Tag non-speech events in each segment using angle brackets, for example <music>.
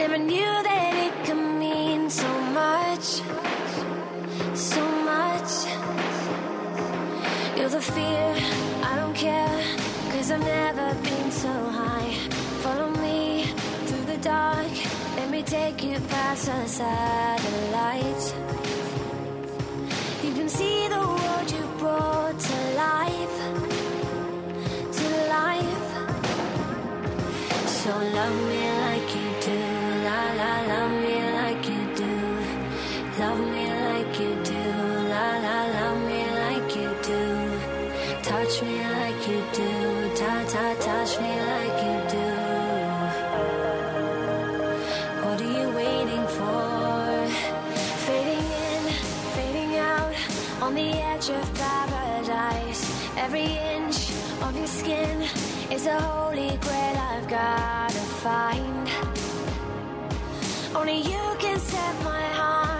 Never knew that it could mean so much, so much. You're the fear, I don't care, cause I've never been so high. Follow me through the dark, let me take you past the satellites. You can see the world you brought to life, to life. So love me. It's a holy grail I've gotta find. Only you can set my heart.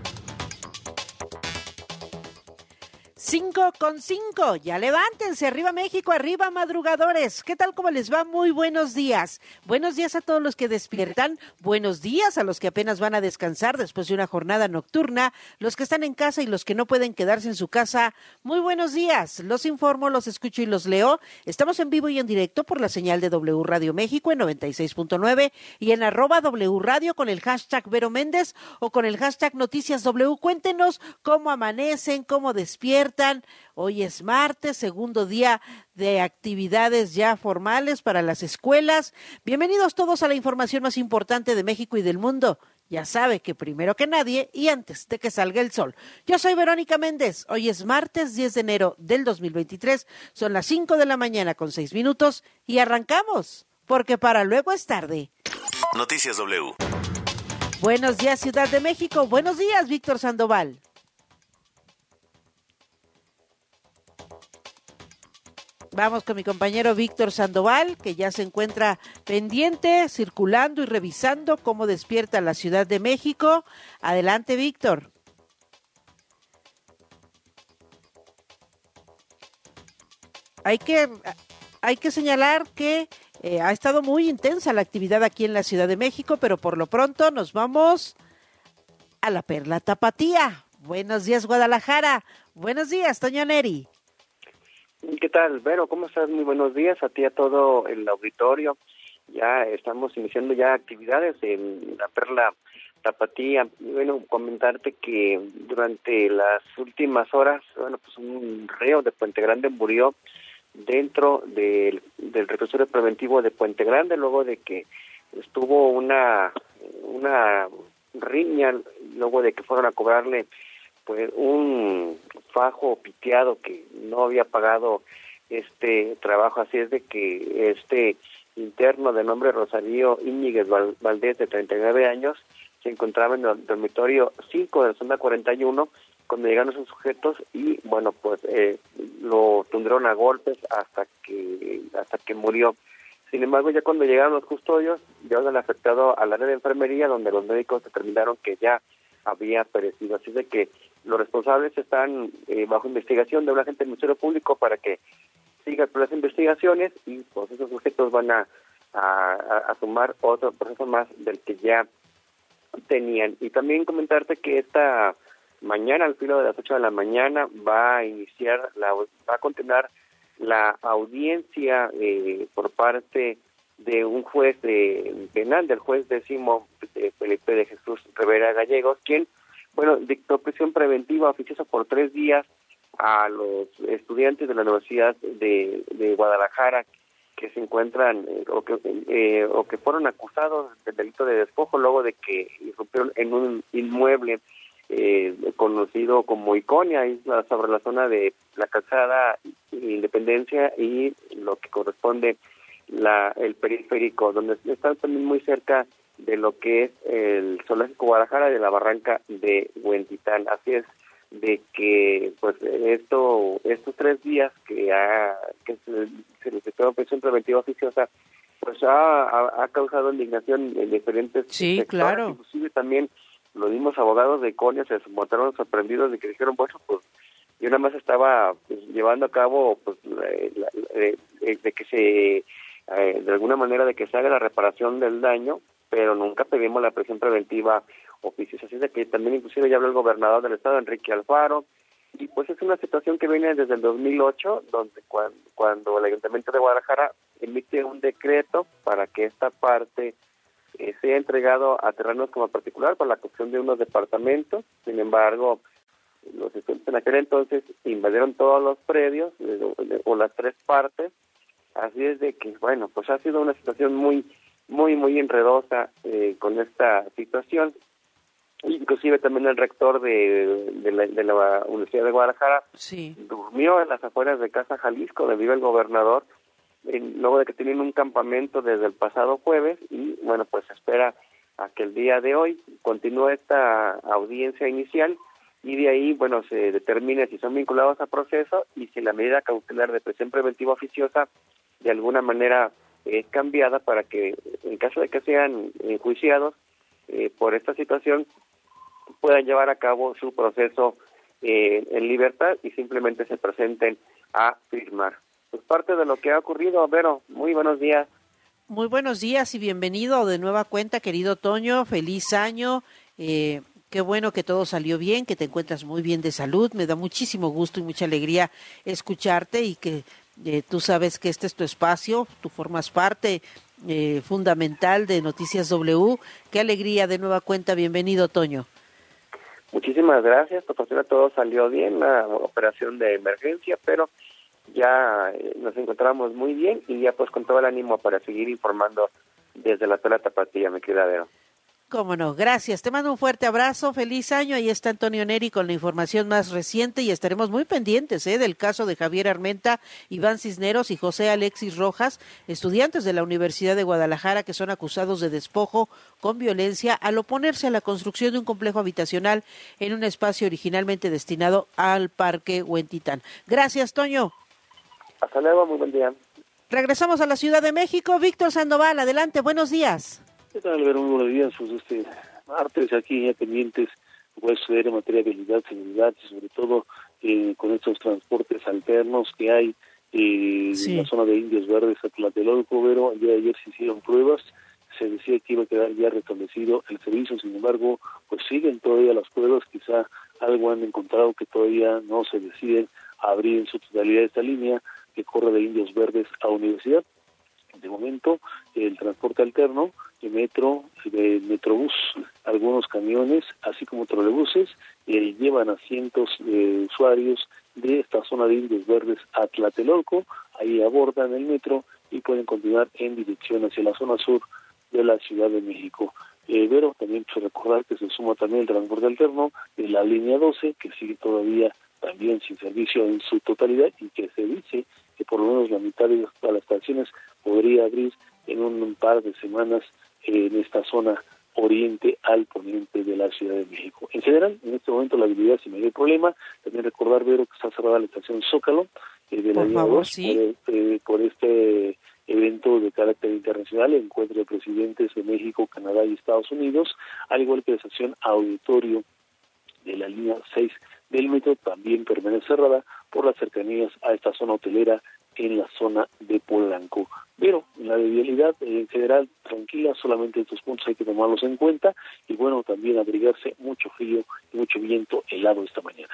5 con 5. Ya levántense, arriba México, arriba madrugadores. ¿Qué tal cómo les va? Muy buenos días. Buenos días a todos los que despiertan. Buenos días a los que apenas van a descansar después de una jornada nocturna. Los que están en casa y los que no pueden quedarse en su casa. Muy buenos días. Los informo, los escucho y los leo. Estamos en vivo y en directo por la señal de W Radio México en 96.9 y en arroba W Radio con el hashtag Vero Méndez o con el hashtag Noticias W. Cuéntenos cómo amanecen, cómo despiertan Hoy es martes, segundo día de actividades ya formales para las escuelas. Bienvenidos todos a la información más importante de México y del mundo. Ya sabe que primero que nadie y antes de que salga el sol. Yo soy Verónica Méndez. Hoy es martes 10 de enero del 2023. Son las 5 de la mañana con 6 minutos y arrancamos, porque para luego es tarde. Noticias W. Buenos días, Ciudad de México. Buenos días, Víctor Sandoval. Vamos con mi compañero Víctor Sandoval, que ya se encuentra pendiente, circulando y revisando cómo despierta la Ciudad de México. Adelante, Víctor. Hay que, hay que señalar que eh, ha estado muy intensa la actividad aquí en la Ciudad de México, pero por lo pronto nos vamos a la Perla Tapatía. Buenos días, Guadalajara. Buenos días, Toño Neri. ¿Qué tal, Vero? ¿Cómo estás? Muy buenos días a ti a todo el auditorio. Ya estamos iniciando ya actividades en la Perla Tapatía. Bueno, comentarte que durante las últimas horas, bueno, pues un reo de Puente Grande murió dentro del, del reclusorio preventivo de Puente Grande luego de que estuvo una una riña luego de que fueron a cobrarle pues un fajo piteado que no había pagado este trabajo, así es de que este interno de nombre Rosario Íñiguez Valdés, de 39 años, se encontraba en el dormitorio 5 de la zona 41 cuando llegaron esos sujetos y bueno pues eh, lo tundieron a golpes hasta que hasta que murió. Sin embargo ya cuando llegaron los custodios ya han afectado al área de enfermería donde los médicos determinaron que ya había perecido. Así de que los responsables están eh, bajo investigación de un agente del Ministerio Público para que siga las investigaciones y pues esos sujetos van a, sumar otro proceso más del que ya tenían. Y también comentarte que esta mañana, al filo de las 8 de la mañana, va a iniciar, la, va a continuar la audiencia eh, por parte de un juez de penal, del juez décimo de Felipe de Jesús Rivera Gallegos, quien bueno, dictó prisión preventiva oficiosa por tres días a los estudiantes de la Universidad de, de Guadalajara que se encuentran eh, o, que, eh, o que fueron acusados del delito de despojo luego de que irrumpieron en un inmueble eh, conocido como Iconia, isla sobre la zona de la calzada Independencia y lo que corresponde la el periférico, donde están también muy cerca de lo que es el zoológico Guadalajara de la barranca de Huentitán. Así es de que pues esto estos tres días que ha que se, se les dio prisión preventiva oficiosa pues ha, ha, causado indignación en diferentes sí claro inclusive también los mismos abogados de Conia se mostraron sorprendidos de que dijeron bueno pues yo nada más estaba pues, llevando a cabo pues de que se eh, de alguna manera de que se haga la reparación del daño pero nunca pedimos la presión preventiva oficiosa. Así es de que también inclusive ya habló el gobernador del estado, Enrique Alfaro, y pues es una situación que viene desde el 2008, donde cuando, cuando el Ayuntamiento de Guadalajara emite un decreto para que esta parte eh, sea entregado a terrenos como particular para la construcción de unos departamentos. Sin embargo, los estudiantes en aquel entonces invadieron todos los predios o las tres partes. Así es de que, bueno, pues ha sido una situación muy muy, muy enredosa eh, con esta situación. Inclusive también el rector de, de, la, de la Universidad de Guadalajara durmió en las afueras de Casa Jalisco, donde vive el gobernador, luego de que tenían un campamento desde el pasado jueves y bueno, pues espera a que el día de hoy continúe esta audiencia inicial y de ahí, bueno, se determine si son vinculados a proceso y si la medida cautelar de presión preventiva oficiosa de alguna manera es cambiada para que en caso de que sean enjuiciados eh, por esta situación puedan llevar a cabo su proceso eh, en libertad y simplemente se presenten a firmar. Pues parte de lo que ha ocurrido, Vero, muy buenos días. Muy buenos días y bienvenido de nueva cuenta, querido Toño. Feliz año. Eh, qué bueno que todo salió bien, que te encuentras muy bien de salud. Me da muchísimo gusto y mucha alegría escucharte y que eh, tú sabes que este es tu espacio, tú formas parte eh, fundamental de Noticias W. Qué alegría de nueva cuenta. Bienvenido, Toño. Muchísimas gracias. Por fortuna todo salió bien, la operación de emergencia, pero ya eh, nos encontramos muy bien y ya pues con todo el ánimo para seguir informando desde la Tela Tapatía, queda ver. Cómo no, gracias. Te mando un fuerte abrazo, feliz año. Ahí está Antonio Neri con la información más reciente y estaremos muy pendientes ¿eh? del caso de Javier Armenta, Iván Cisneros y José Alexis Rojas, estudiantes de la Universidad de Guadalajara que son acusados de despojo con violencia al oponerse a la construcción de un complejo habitacional en un espacio originalmente destinado al Parque Huentitán. Gracias, Toño. Hasta luego, muy buen día. Regresamos a la Ciudad de México. Víctor Sandoval, adelante, buenos días. ¿Qué tal, Muy buenos días. Pues este martes aquí ya pendientes puede suceder en materia de habilidad, seguridad y sobre todo eh, con estos transportes alternos que hay eh, en la zona de Indios Verdes a Tlatelolco, pero el día de ayer se hicieron pruebas, se decía que iba a quedar ya restablecido el servicio, sin embargo, pues siguen todavía las pruebas, quizá algo han encontrado que todavía no se deciden abrir en su totalidad esta línea que corre de Indios Verdes a Universidad. De momento, el transporte alterno de metro, de metrobús, algunos camiones, así como trolebuses, eh, llevan a cientos de usuarios de esta zona de Indios Verdes a Tlatelolco, ahí abordan el metro y pueden continuar en dirección hacia la zona sur de la Ciudad de México. Eh, pero también quiero recordar que se suma también el transporte alterno de la línea 12, que sigue todavía también sin servicio en su totalidad y que se dice que por lo menos la mitad de las estaciones podría abrir en un par de semanas en esta zona oriente al poniente de la Ciudad de México. En general, en este momento la habilidad sin mayor problema. También recordar, Vero, que está cerrada la estación Zócalo eh, de la línea 2 eh, por, este evento de carácter internacional, el encuentro de presidentes de México, Canadá y Estados Unidos, al igual que la estación Auditorio de la línea 6 del metro también permanece cerrada por las cercanías a esta zona hotelera en la zona de Polanco. Pero la vialidad en general tranquila, solamente estos puntos hay que tomarlos en cuenta y bueno, también abrigarse mucho frío y mucho viento helado esta mañana.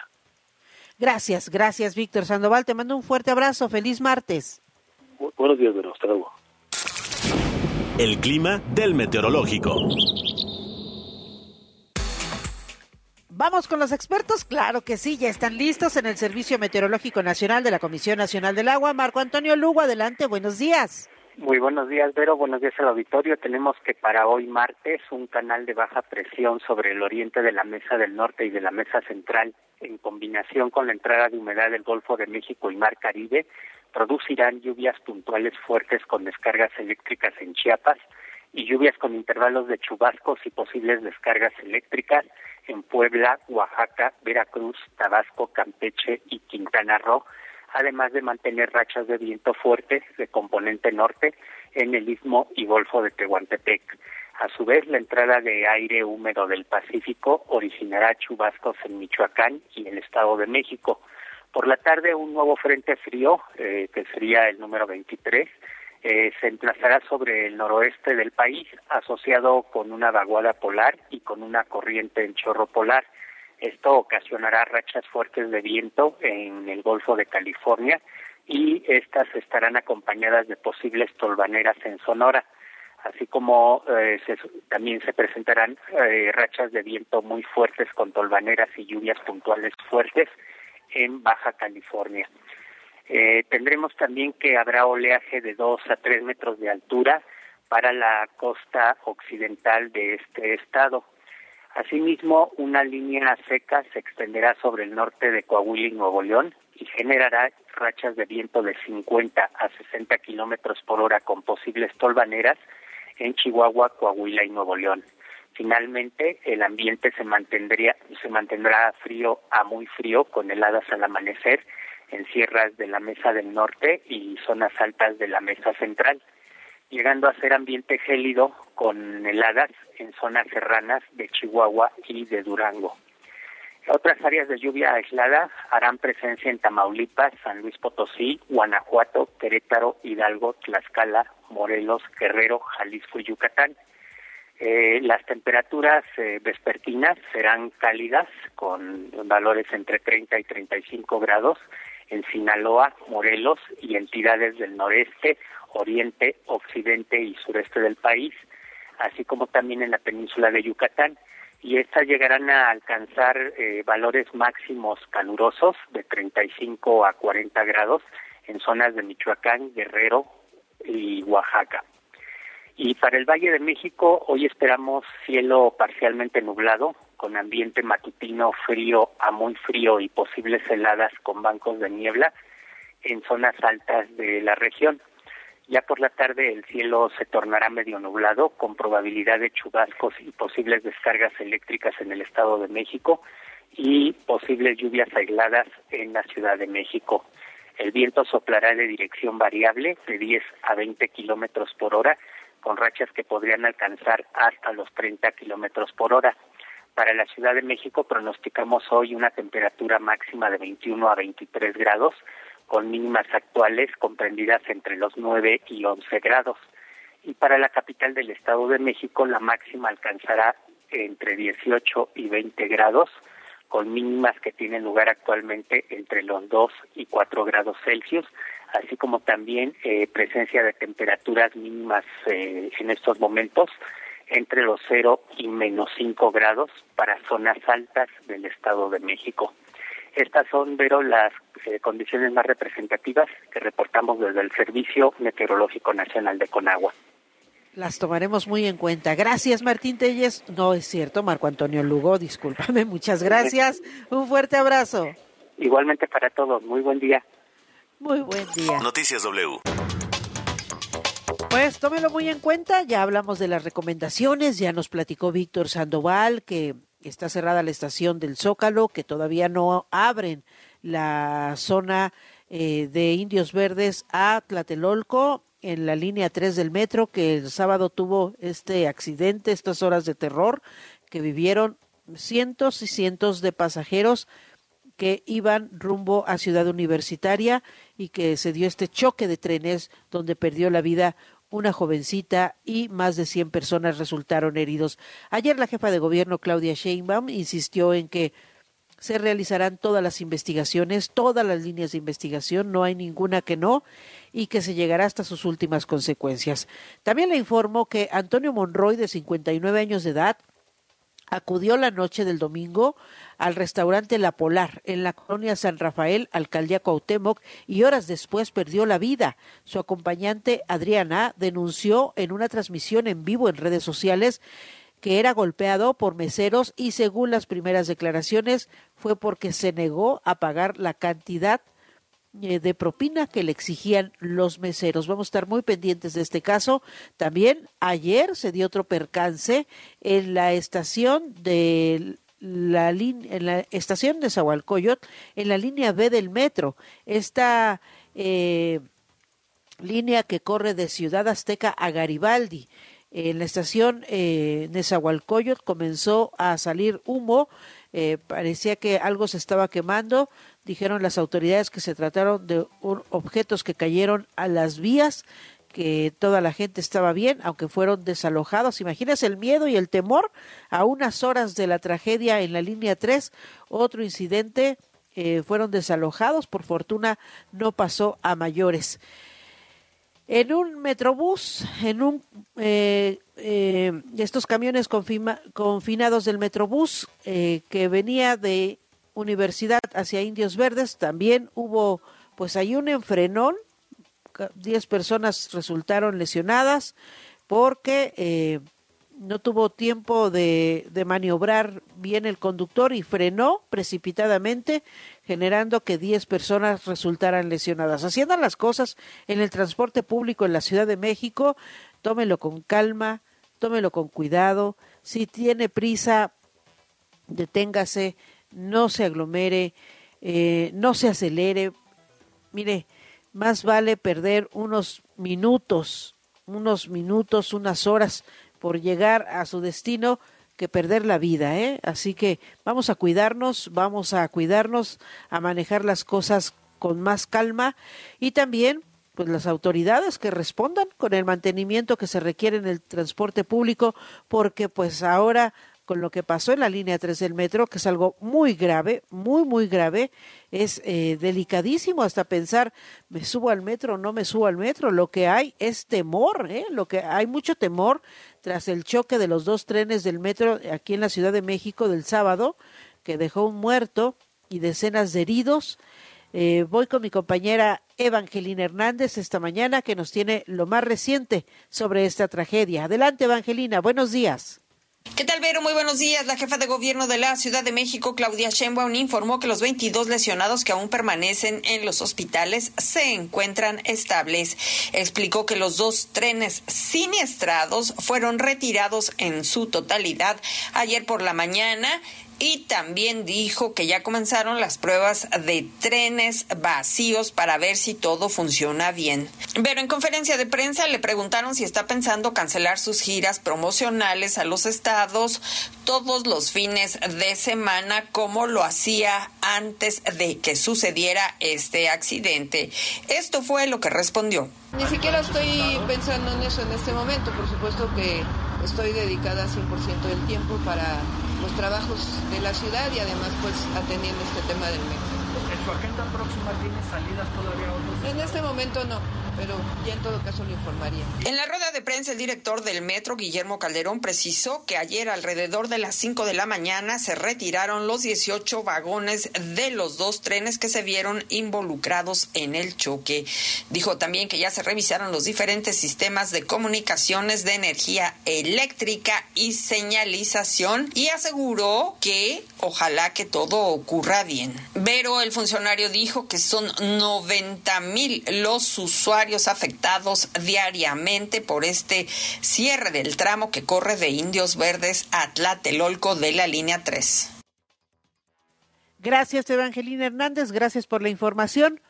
Gracias, gracias Víctor Sandoval, te mando un fuerte abrazo, feliz martes. buenos días, Vero, hasta luego. El clima del meteorológico. Vamos con los expertos, claro que sí, ya están listos en el Servicio Meteorológico Nacional de la Comisión Nacional del Agua. Marco Antonio Lugo, adelante, buenos días. Muy buenos días, Vero. Buenos días al auditorio. Tenemos que para hoy martes un canal de baja presión sobre el oriente de la Mesa del Norte y de la Mesa Central, en combinación con la entrada de humedad del Golfo de México y Mar Caribe, producirán lluvias puntuales fuertes con descargas eléctricas en Chiapas y lluvias con intervalos de chubascos y posibles descargas eléctricas en Puebla, Oaxaca, Veracruz, Tabasco, Campeche y Quintana Roo, además de mantener rachas de viento fuerte de componente norte en el istmo y golfo de Tehuantepec. A su vez, la entrada de aire húmedo del Pacífico originará chubascos en Michoacán y el Estado de México. Por la tarde, un nuevo frente frío, eh, que sería el número 23, eh, se emplazará sobre el noroeste del país, asociado con una vaguada polar y con una corriente en chorro polar. Esto ocasionará rachas fuertes de viento en el Golfo de California y estas estarán acompañadas de posibles tolvaneras en Sonora, así como eh, también se presentarán eh, rachas de viento muy fuertes con tolvaneras y lluvias puntuales fuertes en Baja California. Eh, tendremos también que habrá oleaje de 2 a 3 metros de altura para la costa occidental de este estado. Asimismo, una línea seca se extenderá sobre el norte de Coahuila y Nuevo León y generará rachas de viento de 50 a 60 kilómetros por hora con posibles tolvaneras en Chihuahua, Coahuila y Nuevo León. Finalmente, el ambiente se mantendría, se mantendrá frío a muy frío con heladas al amanecer en sierras de la Mesa del Norte y zonas altas de la Mesa Central, llegando a ser ambiente gélido con heladas en zonas serranas de Chihuahua y de Durango. Otras áreas de lluvia aislada harán presencia en Tamaulipas, San Luis Potosí, Guanajuato, Querétaro, Hidalgo, Tlaxcala, Morelos, Guerrero, Jalisco y Yucatán. Eh, las temperaturas eh, vespertinas serán cálidas con valores entre 30 y 35 grados en Sinaloa, Morelos y entidades del noreste, oriente, occidente y sureste del país, así como también en la península de Yucatán y estas llegarán a alcanzar eh, valores máximos calurosos de 35 a 40 grados en zonas de Michoacán, Guerrero y Oaxaca. Y para el Valle de México hoy esperamos cielo parcialmente nublado, con ambiente matutino frío a muy frío y posibles heladas con bancos de niebla en zonas altas de la región. Ya por la tarde el cielo se tornará medio nublado con probabilidad de chubascos y posibles descargas eléctricas en el Estado de México y posibles lluvias aisladas en la Ciudad de México. El viento soplará de dirección variable de 10 a 20 kilómetros por hora con rachas que podrían alcanzar hasta los 30 kilómetros por hora. Para la Ciudad de México pronosticamos hoy una temperatura máxima de 21 a 23 grados con mínimas actuales comprendidas entre los 9 y 11 grados. Y para la capital del Estado de México la máxima alcanzará entre 18 y 20 grados, con mínimas que tienen lugar actualmente entre los 2 y 4 grados Celsius, así como también eh, presencia de temperaturas mínimas eh, en estos momentos entre los 0 y menos 5 grados para zonas altas del Estado de México. Estas son, Vero, las eh, condiciones más representativas que reportamos desde el Servicio Meteorológico Nacional de Conagua. Las tomaremos muy en cuenta. Gracias, Martín Telles. No es cierto, Marco Antonio Lugo, discúlpame. <laughs> Muchas gracias. Un fuerte abrazo. Igualmente para todos. Muy buen día. Muy buen día. Noticias W. Pues tómelo muy en cuenta. Ya hablamos de las recomendaciones. Ya nos platicó Víctor Sandoval que está cerrada la estación del Zócalo, que todavía no abren la zona eh, de Indios Verdes a Tlatelolco en la línea 3 del metro, que el sábado tuvo este accidente, estas horas de terror que vivieron cientos y cientos de pasajeros que iban rumbo a Ciudad Universitaria y que se dio este choque de trenes donde perdió la vida una jovencita y más de 100 personas resultaron heridos. Ayer la jefa de gobierno Claudia Sheinbaum insistió en que se realizarán todas las investigaciones, todas las líneas de investigación, no hay ninguna que no, y que se llegará hasta sus últimas consecuencias. También le informó que Antonio Monroy, de 59 años de edad, acudió la noche del domingo al restaurante La Polar en la colonia San Rafael, alcaldía Cuauhtémoc, y horas después perdió la vida. Su acompañante Adriana denunció en una transmisión en vivo en redes sociales que era golpeado por meseros y según las primeras declaraciones fue porque se negó a pagar la cantidad eh, de propina que le exigían los meseros. Vamos a estar muy pendientes de este caso. También ayer se dio otro percance en la estación de la en la estación de Zahualcoyot, en la línea B del metro. Esta eh, línea que corre de Ciudad Azteca a Garibaldi. En la estación eh, Nezahualcóyotl comenzó a salir humo, eh, parecía que algo se estaba quemando. Dijeron las autoridades que se trataron de objetos que cayeron a las vías que toda la gente estaba bien, aunque fueron desalojados. Imagínese el miedo y el temor a unas horas de la tragedia en la línea 3. Otro incidente, eh, fueron desalojados. Por fortuna no pasó a mayores. En un metrobús, en un eh, eh, estos camiones confinados del metrobús que venía de Universidad hacia Indios Verdes, también hubo pues hay un enfrenón 10 personas resultaron lesionadas porque eh, no tuvo tiempo de, maniobrar bien el conductor y frenó precipitadamente, generando que 10 personas resultaran lesionadas. Haciendo las cosas en el transporte público en la Ciudad de México, tómelo con calma, tómelo con cuidado. Si tiene prisa, deténgase, no se aglomere, eh, no se acelere. Mire, más vale perder unos minutos, unos minutos, unas horas por llegar a su destino que perder la vida, ¿eh? Así que vamos a cuidarnos, vamos a cuidarnos, a manejar las cosas con más calma y también pues las autoridades que respondan con el mantenimiento que se requiere en el transporte público porque pues ahora con lo que pasó en la línea 3 del metro, que es algo muy grave, muy, muy grave, es eh, delicadísimo hasta pensar, me subo al metro o no me subo al metro, lo que hay es temor, ¿eh? lo que hay mucho temor tras el choque de los dos trenes del metro aquí en la Ciudad de México del sábado, que dejó un muerto y decenas de heridos. Eh, voy con mi compañera Evangelina Hernández esta mañana que nos tiene lo más reciente sobre esta tragedia. Adelante, Evangelina, buenos días. ¿Qué tal, Vero? Muy buenos días. La jefa de gobierno de la Ciudad de México, Claudia Sheinbaum, informó que los 22 lesionados que aún permanecen en los hospitales se encuentran estables. Explicó que los dos trenes siniestrados fueron retirados en su totalidad ayer por la mañana y también dijo que ya comenzaron las pruebas de trenes vacíos para ver si todo funciona bien. Pero en conferencia de prensa le preguntaron si está pensando cancelar sus giras promocionales a los estados todos los fines de semana como lo hacía antes de que sucediera este accidente. Esto fue lo que respondió. Ni siquiera estoy pensando en eso en este momento, por supuesto que estoy dedicada 100% del tiempo para los trabajos de la ciudad y además pues atendiendo este tema del metro. ¿En su agenda próxima tiene salidas todavía otros? En este momento no pero ya en todo caso lo informaría. En la rueda de prensa, el director del metro, Guillermo Calderón, precisó que ayer alrededor de las 5 de la mañana se retiraron los 18 vagones de los dos trenes que se vieron involucrados en el choque. Dijo también que ya se revisaron los diferentes sistemas de comunicaciones de energía eléctrica y señalización y aseguró que ojalá que todo ocurra bien. Pero el funcionario dijo que son 90 mil los usuarios afectados diariamente por este cierre del tramo que corre de Indios Verdes a Tlatelolco de la línea 3. Gracias, Evangelina Hernández. Gracias por la información.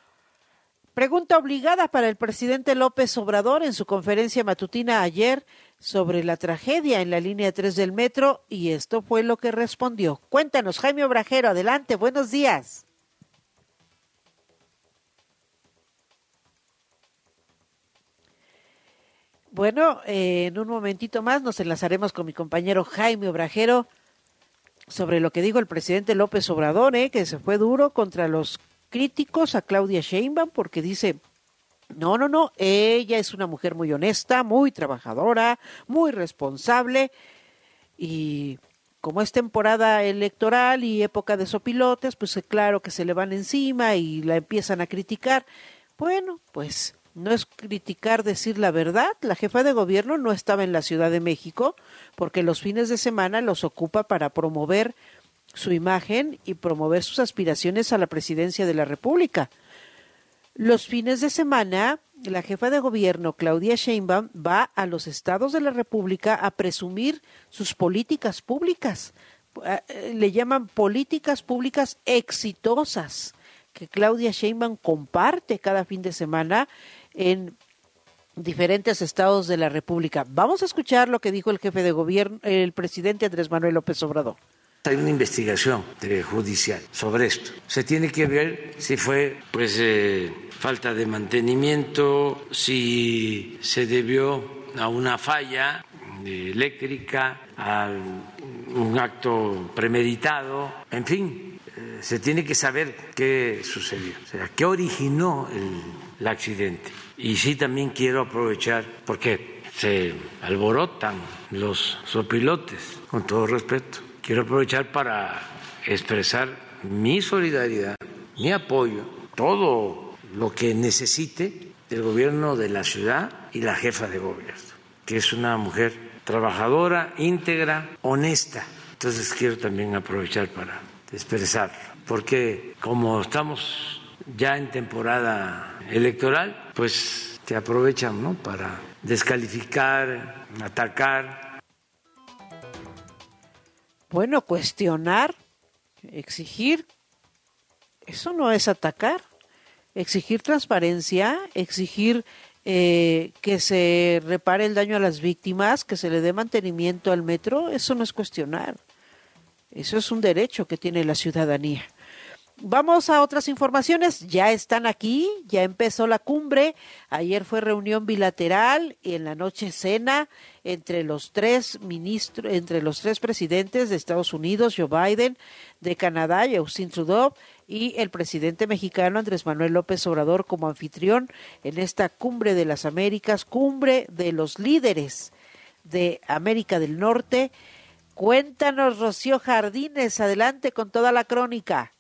Pregunta obligada para el presidente López Obrador en su conferencia matutina ayer sobre la tragedia en la línea 3 del metro y esto fue lo que respondió. Cuéntanos, Jaime Obrajero, adelante, buenos días. Bueno, eh, en un momentito más nos enlazaremos con mi compañero Jaime Obrajero sobre lo que dijo el presidente López Obrador, eh, que se fue duro contra los críticos a Claudia Sheinbaum porque dice, no, no, no, ella es una mujer muy honesta, muy trabajadora, muy responsable y como es temporada electoral y época de sopilotes, pues claro que se le van encima y la empiezan a criticar. Bueno, pues no es criticar decir la verdad. La jefa de gobierno no estaba en la Ciudad de México porque los fines de semana los ocupa para promover su imagen y promover sus aspiraciones a la presidencia de la República. Los fines de semana, la jefa de gobierno, Claudia Sheinbaum, va a los estados de la República a presumir sus políticas públicas. Eh, le llaman políticas públicas exitosas que Claudia Sheinbaum comparte cada fin de semana en diferentes estados de la República. Vamos a escuchar lo que dijo el jefe de gobierno, el presidente Andrés Manuel López Obrador. Hay una investigación judicial sobre esto. Se tiene que ver si fue, pues, eh, falta de mantenimiento, si se debió a una falla eléctrica, a un acto premeditado, en fin, eh, se tiene que saber qué sucedió, qué originó el accidente. Y sí también quiero aprovechar, porque se alborotan los sopilotes, con todo respeto, quiero aprovechar para expresar mi solidaridad, mi apoyo, todo lo que necesite el gobierno de la ciudad y la jefa de gobierno, que es una mujer trabajadora, íntegra, honesta. Entonces quiero también aprovechar para expresar, porque como estamos ya en temporada electoral, pues te aprovechan ¿no? para descalificar, atacar. Bueno, cuestionar, exigir, eso no es atacar. Exigir transparencia, exigir eh, que se repare el daño a las víctimas, que se le dé mantenimiento al metro, eso no es cuestionar. Eso es un derecho que tiene la ciudadanía. Vamos a otras informaciones. Ya están aquí, ya empezó la cumbre. Ayer fue reunión bilateral y en la noche cena entre los tres ministros, entre los tres presidentes de Estados Unidos, Joe Biden, de Canadá, Justin Trudeau, y el presidente mexicano Andrés Manuel López Obrador como anfitrión en esta cumbre de las Américas, cumbre de los líderes de América del Norte. Cuéntanos, Rocío Jardines, adelante con toda la crónica.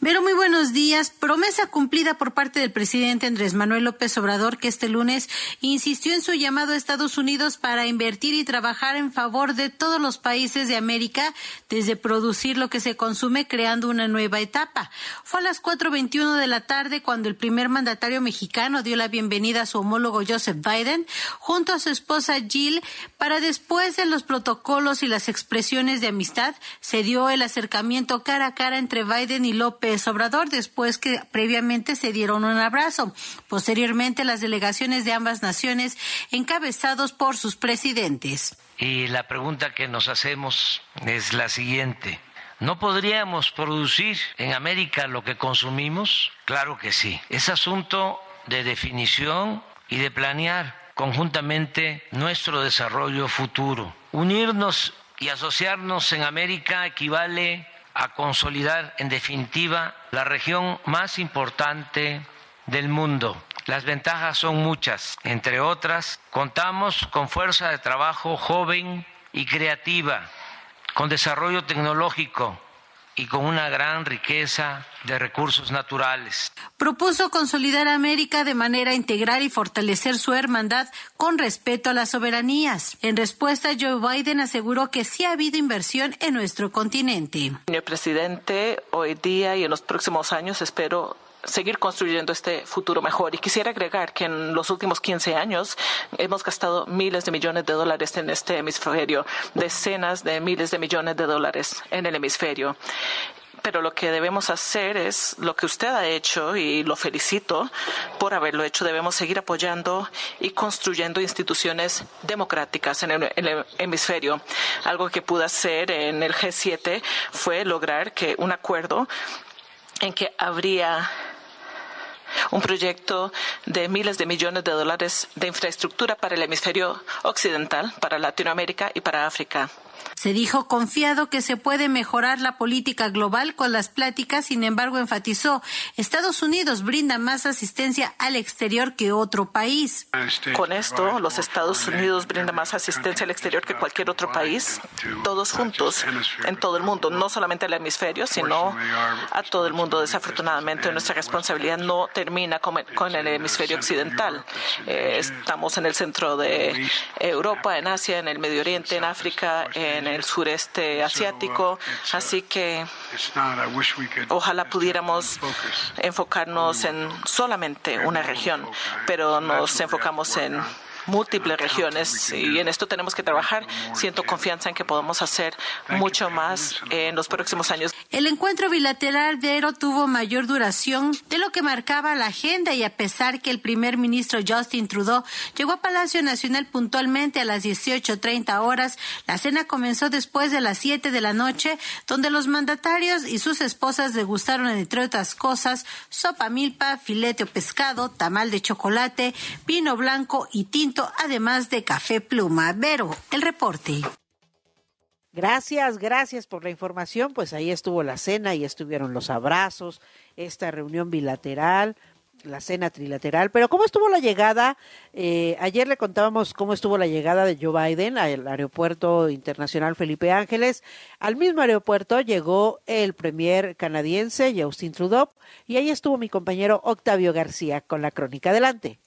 Pero muy buenos días. Promesa cumplida por parte del presidente Andrés Manuel López Obrador, que este lunes insistió en su llamado a Estados Unidos para invertir y trabajar en favor de todos los países de América, desde producir lo que se consume, creando una nueva etapa. Fue a las 4.21 de la tarde cuando el primer mandatario mexicano dio la bienvenida a su homólogo Joseph Biden, junto a su esposa Jill, para después de los protocolos y las expresiones de amistad, se dio el acercamiento cara a cara entre Biden y López Obrador después que previamente se dieron un abrazo. Posteriormente, las delegaciones de ambas naciones encabezados por sus presidentes. Y la pregunta que nos hacemos es la siguiente. ¿No podríamos producir en América lo que consumimos? Claro que sí. Es asunto de definición y de planear conjuntamente nuestro desarrollo futuro. Unirnos y asociarnos en América equivale a consolidar, en definitiva, la región más importante del mundo. Las ventajas son muchas. Entre otras, contamos con fuerza de trabajo joven y creativa, con desarrollo tecnológico, y con una gran riqueza de recursos naturales. Propuso consolidar América de manera integral y fortalecer su hermandad con respeto a las soberanías. En respuesta, Joe Biden aseguró que sí ha habido inversión en nuestro continente. Señor presidente, hoy día y en los próximos años espero seguir construyendo este futuro mejor. Y quisiera agregar que en los últimos 15 años hemos gastado miles de millones de dólares en este hemisferio, decenas de miles de millones de dólares en el hemisferio pero lo que debemos hacer es lo que usted ha hecho y lo felicito por haberlo hecho. Debemos seguir apoyando y construyendo instituciones democráticas en el, hemisferio. Algo que pude hacer en el G7 fue lograr que un acuerdo en que habría un proyecto de miles de millones de dólares de infraestructura para el hemisferio occidental, para Latinoamérica y para África. Se dijo confiado que se puede mejorar la política global con las pláticas, sin embargo enfatizó, Estados Unidos brinda más asistencia al exterior que otro país. Con esto, los Estados Unidos brindan más asistencia al exterior que cualquier otro país, todos juntos, en todo el mundo, no solamente al hemisferio, sino a todo el mundo. Desafortunadamente, nuestra responsabilidad no termina con, el hemisferio occidental. Eh, estamos en el centro de Europa, en Asia, en el Medio Oriente, en África, en el sureste asiático. Así que ojalá pudiéramos enfocarnos en solamente una región, pero nos enfocamos en múltiples regiones y en esto tenemos que trabajar. Siento confianza en que podemos hacer mucho más en los próximos años. El encuentro bilateral de Ero tuvo mayor duración de lo que marcaba la agenda y a pesar que el primer ministro Justin Trudeau llegó a Palacio Nacional puntualmente a las 18.30 horas, la cena comenzó después de las 7 de la noche, donde los mandatarios y sus esposas degustaron, entre otras cosas, sopa milpa, filete o pescado, tamal de chocolate, vino blanco y tinto además de café pluma. Vero, el reporte. Gracias, gracias por la información. Pues ahí estuvo la cena y estuvieron los abrazos, esta reunión bilateral, la cena trilateral. Pero ¿cómo estuvo la llegada? Eh, ayer le contábamos cómo estuvo la llegada de Joe Biden al aeropuerto internacional Felipe Ángeles. Al mismo aeropuerto llegó el premier canadiense Justin Trudeau y ahí estuvo mi compañero Octavio García con la crónica. Adelante.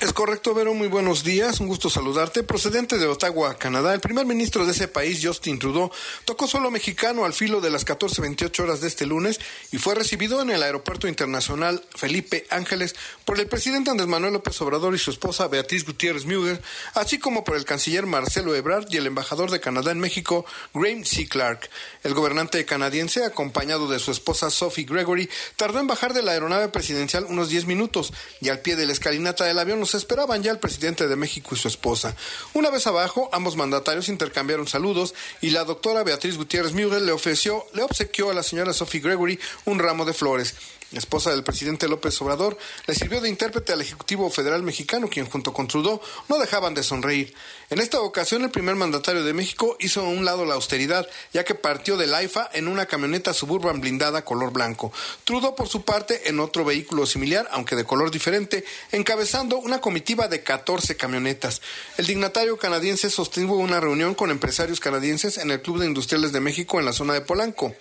Es correcto, Vero. Muy buenos días. Un gusto saludarte. Procedente de Ottawa, Canadá, el primer ministro de ese país, Justin Trudeau, tocó solo mexicano al filo de las 14.28 horas de este lunes y fue recibido en el Aeropuerto Internacional Felipe Ángeles por el presidente Andrés Manuel López Obrador y su esposa Beatriz Gutiérrez Müller, así como por el canciller Marcelo Ebrard y el embajador de Canadá en México, Graham C. Clark. El gobernante canadiense, acompañado de su esposa Sophie Gregory, tardó en bajar de la aeronave presidencial unos 10 minutos y al pie de la escalinata del avión los esperaban ya el presidente de México y su esposa. Una vez abajo, ambos mandatarios intercambiaron saludos y la doctora Beatriz Gutiérrez Müller le ofreció, le obsequió a la señora Sophie Gregory un ramo de flores esposa del presidente López Obrador, le sirvió de intérprete al Ejecutivo Federal mexicano, quien junto con Trudeau no dejaban de sonreír. En esta ocasión, el primer mandatario de México hizo a un lado la austeridad, ya que partió del AIFA en una camioneta suburban blindada color blanco. Trudeau, por su parte, en otro vehículo similar, aunque de color diferente, encabezando una comitiva de 14 camionetas. El dignatario canadiense sostuvo una reunión con empresarios canadienses en el Club de Industriales de México en la zona de Polanco.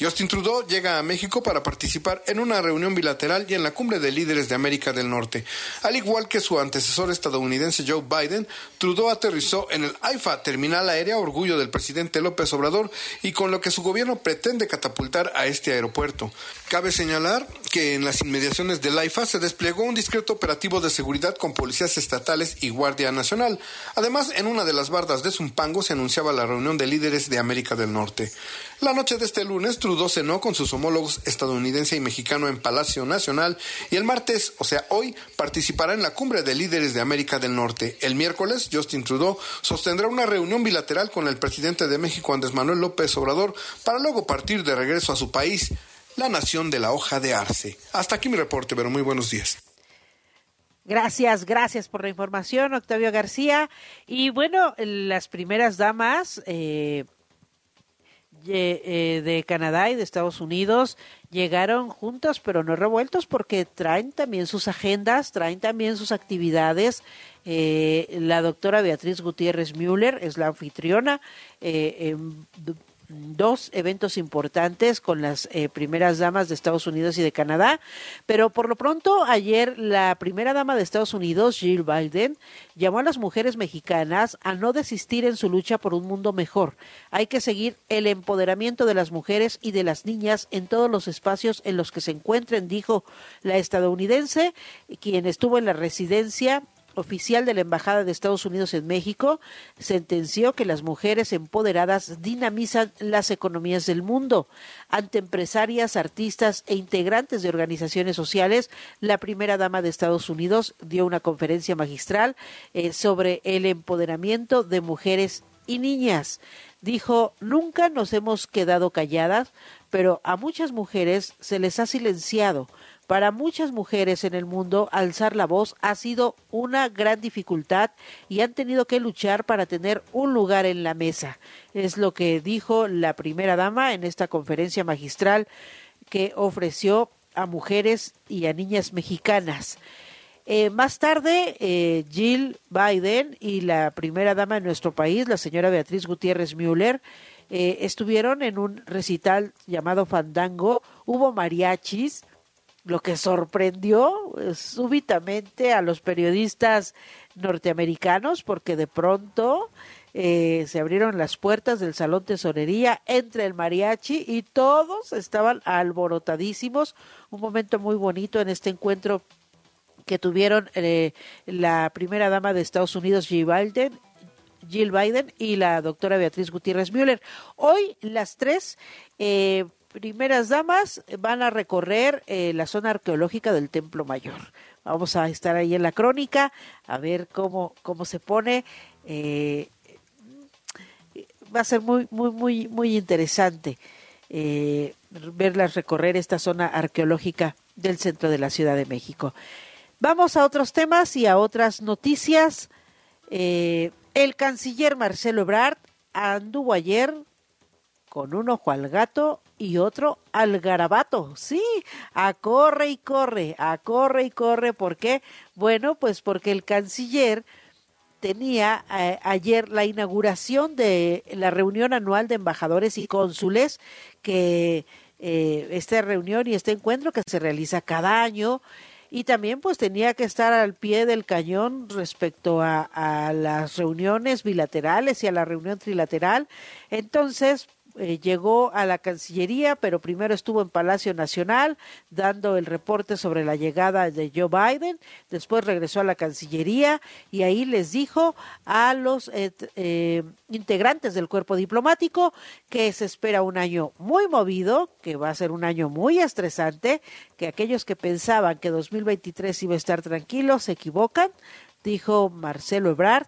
Justin Trudeau llega a México para participar en una reunión bilateral y en la cumbre de líderes de América del Norte. Al igual que su antecesor estadounidense Joe Biden, Trudeau aterrizó en el AIFA, terminal aérea orgullo del presidente López Obrador, y con lo que su gobierno pretende catapultar a este aeropuerto. Cabe señalar que en las inmediaciones del AIFA se desplegó un discreto operativo de seguridad con policías estatales y Guardia Nacional. Además, en una de las bardas de Zumpango se anunciaba la reunión de líderes de América del Norte. La noche de este lunes, Trudeau cenó con sus homólogos estadounidense y mexicano en Palacio Nacional y el martes, o sea hoy, participará en la cumbre de líderes de América del Norte. El miércoles, Justin Trudeau sostendrá una reunión bilateral con el presidente de México, Andrés Manuel López Obrador, para luego partir de regreso a su país, la nación de la hoja de arce. Hasta aquí mi reporte, pero muy buenos días. Gracias, gracias por la información, Octavio García. Y bueno, las primeras damas eh, de Canadá y de Estados Unidos llegaron juntos, pero no revueltos, porque traen también sus agendas, traen también sus actividades. Eh, la doctora Beatriz Gutiérrez Müller es la anfitriona. Eh, dos eventos importantes con las eh, primeras damas de Estados Unidos y de Canadá, pero por lo pronto ayer la primera dama de Estados Unidos, Jill Biden, llamó a las mujeres mexicanas a no desistir en su lucha por un mundo mejor. Hay que seguir el empoderamiento de las mujeres y de las niñas en todos los espacios en los que se encuentren, dijo la estadounidense, quien estuvo en la residencia oficial de la Embajada de Estados Unidos en México sentenció que las mujeres empoderadas dinamizan las economías del mundo. Ante empresarias, artistas e integrantes de organizaciones sociales, la primera dama de Estados Unidos dio una conferencia magistral eh, sobre el empoderamiento de mujeres y niñas. Dijo, nunca nos hemos quedado calladas, pero a muchas mujeres se les ha silenciado para muchas mujeres en el mundo, alzar la voz ha sido una gran dificultad y han tenido que luchar para tener un lugar en la mesa. Es lo que dijo la primera dama en esta conferencia magistral que ofreció a mujeres y a niñas mexicanas. Eh, más tarde, eh, Jill Biden y la primera dama de nuestro país, la señora Beatriz Gutiérrez Müller, eh, estuvieron en un recital llamado Fandango. Hubo mariachis, lo que sorprendió eh, súbitamente a los periodistas norteamericanos porque de pronto eh, se abrieron las puertas del salón tesorería entre el mariachi y todos estaban alborotadísimos. Un momento muy bonito en este encuentro que tuvieron eh, la primera dama de Estados Unidos, Jill Biden, Biden y la doctora Beatriz Gutiérrez Müller. Hoy las tres eh, primeras damas van a recorrer eh, la zona arqueológica del Templo Mayor. Vamos a estar ahí en la crónica a ver cómo, cómo se pone. Eh, va a ser muy, muy, muy, muy interesante eh, verlas recorrer esta zona arqueológica del centro de la Ciudad de México. Vamos a otros temas y a otras noticias. el canciller Marcelo Ebrard anduvo ayer con un ojo al gato y otro al garabato, sí, a corre y corre, a corre y corre, ¿por qué? Bueno, pues porque el canciller tenía eh, ayer la inauguración de la reunión anual de embajadores y cónsules, que eh, esta reunión y este encuentro que se realiza cada año, y también pues tenía que estar al pie del cañón respecto a, a las reuniones bilaterales y a la reunión trilateral. Entonces, eh, llegó a la Cancillería, pero primero estuvo en Palacio Nacional dando el reporte sobre la llegada de Joe Biden, después regresó a la Cancillería y ahí les dijo a los eh, eh, integrantes del cuerpo diplomático que se espera un año muy movido, que va a ser un año muy estresante, que aquellos que pensaban que 2023 iba a estar tranquilo se equivocan, dijo Marcelo Ebrard,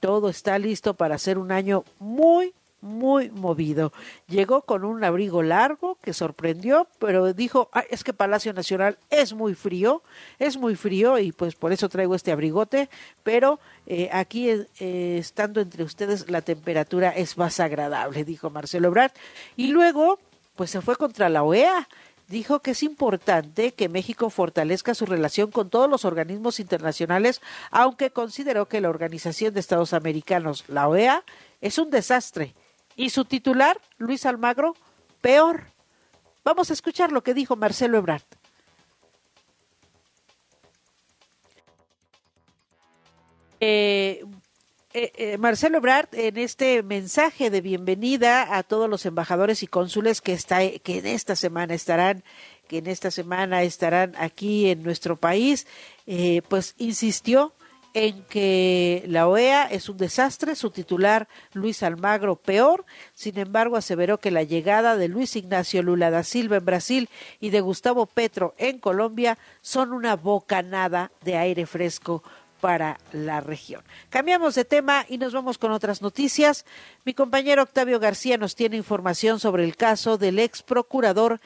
todo está listo para ser un año muy, muy movido. Llegó con un abrigo largo que sorprendió, pero dijo, es que Palacio Nacional es muy frío, es muy frío y pues por eso traigo este abrigote, pero eh, aquí eh, estando entre ustedes la temperatura es más agradable, dijo Marcelo Ebrard. Y luego, pues se fue contra la OEA dijo que es importante que México fortalezca su relación con todos los organismos internacionales, aunque consideró que la Organización de Estados Americanos, la OEA, es un desastre. Y su titular, Luis Almagro, peor. Vamos a escuchar lo que dijo Marcelo Ebrard. Eh, eh, eh, Marcelo Ebrard en este mensaje de bienvenida a todos los embajadores y cónsules que está que en esta semana estarán que en esta semana estarán aquí en nuestro país, pues insistió en que la OEA es un desastre, su titular Luis Almagro peor, sin embargo aseveró que la llegada de Luis Ignacio Lula da Silva en Brasil y de Gustavo Petro en Colombia son una bocanada de aire fresco para la región. Cambiamos de tema y nos vamos con otras noticias. Mi compañero Octavio García nos tiene información sobre el caso del ex procurador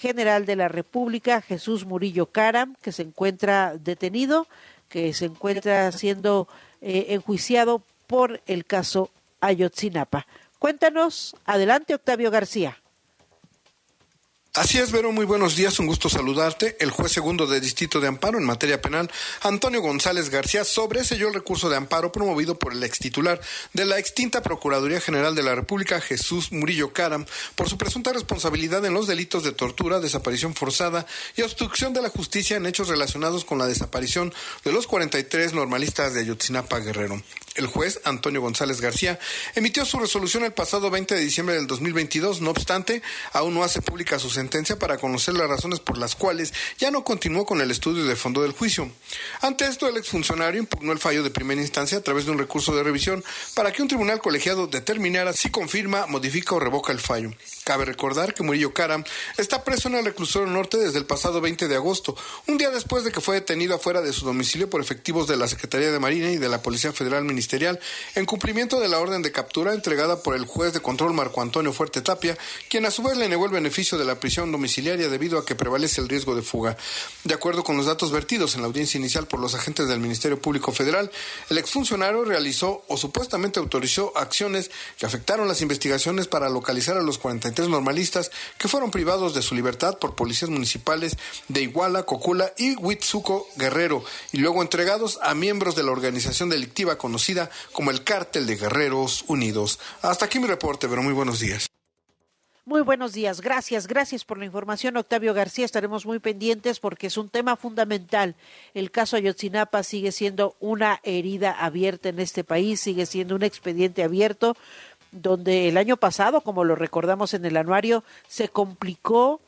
general de la República, Jesús Murillo Caram, que se encuentra detenido, que se encuentra siendo eh, enjuiciado por el caso Ayotzinapa. Cuéntanos, adelante Octavio García. Así es, Vero, muy buenos días, un gusto saludarte. El juez segundo de Distrito de Amparo en materia penal, Antonio González García, sobreselló el recurso de amparo promovido por el ex titular de la extinta Procuraduría General de la República, Jesús Murillo Caram, por su presunta responsabilidad en los delitos de tortura, desaparición forzada y obstrucción de la justicia en hechos relacionados con la desaparición de los 43 normalistas de Ayotzinapa Guerrero. El juez Antonio González García emitió su resolución el pasado 20 de diciembre del 2022. No obstante, aún no hace pública su sentencia para conocer las razones por las cuales ya no continuó con el estudio de fondo del juicio. Ante esto, el exfuncionario impugnó el fallo de primera instancia a través de un recurso de revisión para que un tribunal colegiado determinara si confirma, modifica o revoca el fallo. Cabe recordar que Murillo Caram está preso en el reclusorio norte desde el pasado 20 de agosto, un día después de que fue detenido afuera de su domicilio por efectivos de la Secretaría de Marina y de la Policía Federal ministerial en cumplimiento de la orden de captura entregada por el juez de control Marco Antonio Fuerte Tapia, quien a su vez le negó el beneficio de la prisión domiciliaria debido a que prevalece el riesgo de fuga. De acuerdo con los datos vertidos en la audiencia inicial por los agentes del Ministerio Público Federal, el exfuncionario realizó o supuestamente autorizó acciones que afectaron las investigaciones para localizar a los 43 normalistas que fueron privados de su libertad por policías municipales de Iguala, Cocula y Huitzuco Guerrero y luego entregados a miembros de la organización delictiva conocida como el Cártel de Guerreros Unidos. Hasta aquí mi reporte, pero muy buenos días. Muy buenos días, gracias, gracias por la información, Octavio García. Estaremos muy pendientes porque es un tema fundamental. El caso Ayotzinapa sigue siendo una herida abierta en este país, sigue siendo un expediente abierto donde el año pasado, como lo recordamos en el anuario, se complicó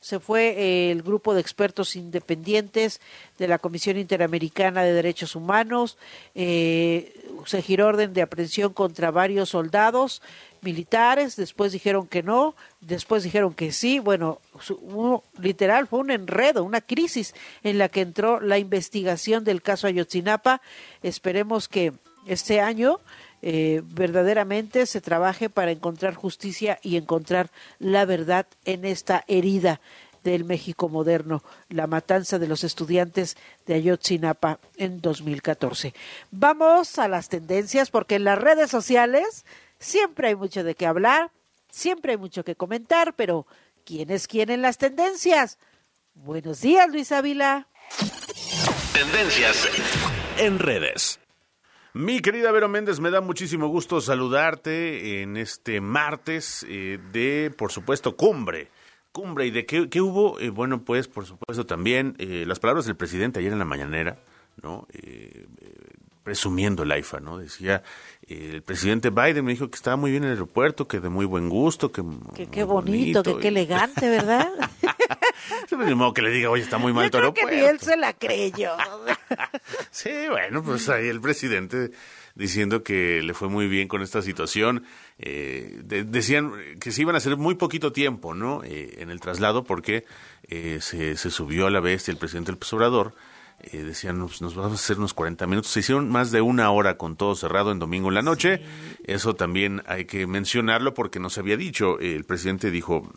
se fue eh, el grupo de expertos independientes de la Comisión Interamericana de Derechos Humanos, eh, se giró orden de aprehensión contra varios soldados militares, después dijeron que no, después dijeron que sí, bueno, literal fue un enredo, una crisis en la que entró la investigación del caso Ayotzinapa. Esperemos que este año eh, verdaderamente se trabaje para encontrar justicia y encontrar la verdad en esta herida del México moderno, la matanza de los estudiantes de Ayotzinapa en 2014. Vamos a las tendencias porque en las redes sociales siempre hay mucho de qué hablar, siempre hay mucho que comentar, pero ¿quién es quién en las tendencias? Buenos días, Luis Ávila. Tendencias en redes. Mi querida Vero Méndez, me da muchísimo gusto saludarte en este martes eh, de, por supuesto, cumbre. Cumbre, ¿y de qué, hubo? Eh, bueno, pues, por supuesto, también eh, las palabras del presidente ayer en la mañanera, ¿no? presumiendo el AIFA, ¿no? Decía, eh, el presidente Biden me dijo que estaba muy bien en el aeropuerto, que de muy buen gusto, que... Que qué bonito, que qué elegante, ¿verdad? <laughs> <laughs> Ni modo que le diga, oye, está muy mal Yo tu creo que ni él se la creyó. <laughs> Sí, bueno, pues ahí el presidente diciendo que le fue muy bien con esta situación. Eh, de- decían que se iban a hacer muy poquito tiempo, ¿no? Eh, en el traslado porque eh, se, se subió a la bestia el presidente López Obrador. Eh, decían, nos, nos vamos a hacer unos 40 minutos. Se hicieron más de una hora con todo cerrado en domingo en la noche. Eso también hay que mencionarlo porque no se había dicho. Eh, el presidente dijo...